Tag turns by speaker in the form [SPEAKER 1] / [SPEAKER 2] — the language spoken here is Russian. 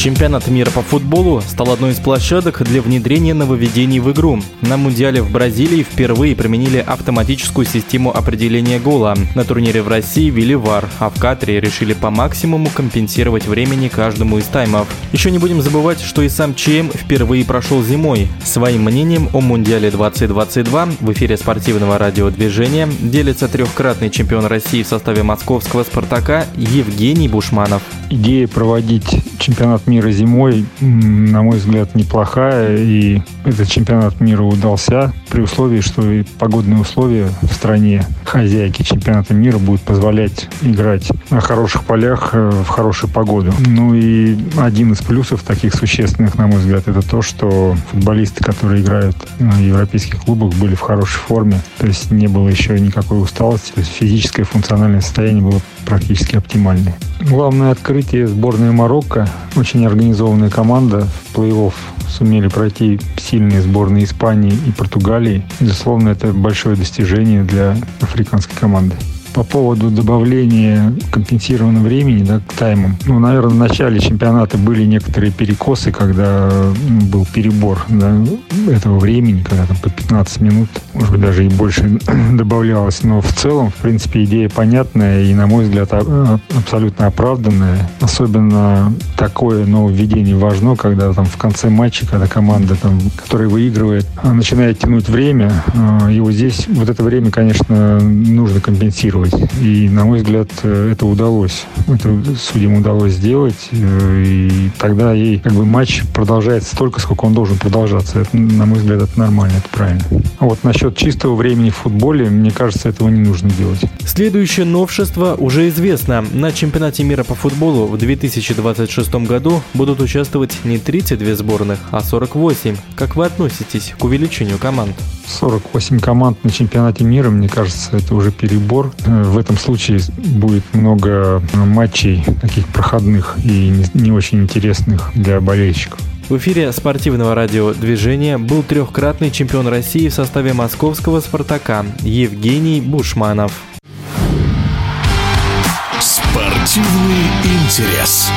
[SPEAKER 1] Чемпионат мира по футболу стал одной из площадок для внедрения нововведений в игру. На Мундиале в Бразилии впервые применили автоматическую систему определения гола. На турнире в России ввели ВАР, а в Катаре решили по максимуму компенсировать времени каждому из таймов. Еще не будем забывать, что и сам ЧМ впервые прошел зимой. Своим мнением о Мундиале 2022 в эфире спортивного радиодвижения делится трехкратный чемпион России в составе московского «Спартака» Евгений Бушманов.
[SPEAKER 2] Идея проводить чемпионат мира зимой, на мой взгляд, неплохая. И этот чемпионат мира удался при условии, что и погодные условия в стране хозяйки чемпионата мира будут позволять играть на хороших полях э, в хорошую погоду. Ну и один из плюсов таких существенных, на мой взгляд, это то, что футболисты, которые играют в европейских клубах, были в хорошей форме. То есть не было еще никакой усталости. То есть физическое функциональное состояние было практически оптимальное. Главное открытие сборной Марокко. Очень организованная команда. В плей-офф сумели пройти сильные сборные Испании и Португалии. Безусловно, это большое достижение для африканской команды. По поводу добавления компенсированного времени да, к таймам. Ну, наверное, в начале чемпионата были некоторые перекосы, когда ну, был перебор да, этого времени, когда там по 15 минут, может быть, даже и больше добавлялось. Но в целом, в принципе, идея понятная и, на мой взгляд, абсолютно оправданная. Особенно такое нововведение важно, когда там в конце матча, когда команда, там, которая выигрывает, начинает тянуть время. А, и вот здесь вот это время, конечно, нужно компенсировать контролировать. И, на мой взгляд, э, это удалось. Это судьям удалось сделать. Э, и тогда ей как бы матч продолжается столько, сколько он должен продолжаться. Это, на мой взгляд, это нормально, это правильно. А вот насчет чистого времени в футболе, мне кажется, этого не нужно делать.
[SPEAKER 1] Следующее новшество уже известно. На чемпионате мира по футболу в 2026 году будут участвовать не 32 сборных, а 48. Как вы относитесь к увеличению команд?
[SPEAKER 2] 48 команд на чемпионате мира, мне кажется, это уже перебор. Э, в этом случае будет много матчей таких проходных и не очень интересных для болельщиков.
[SPEAKER 1] В эфире спортивного радиодвижения был трехкратный чемпион России в составе московского «Спартака» Евгений Бушманов.
[SPEAKER 3] Спортивный интерес.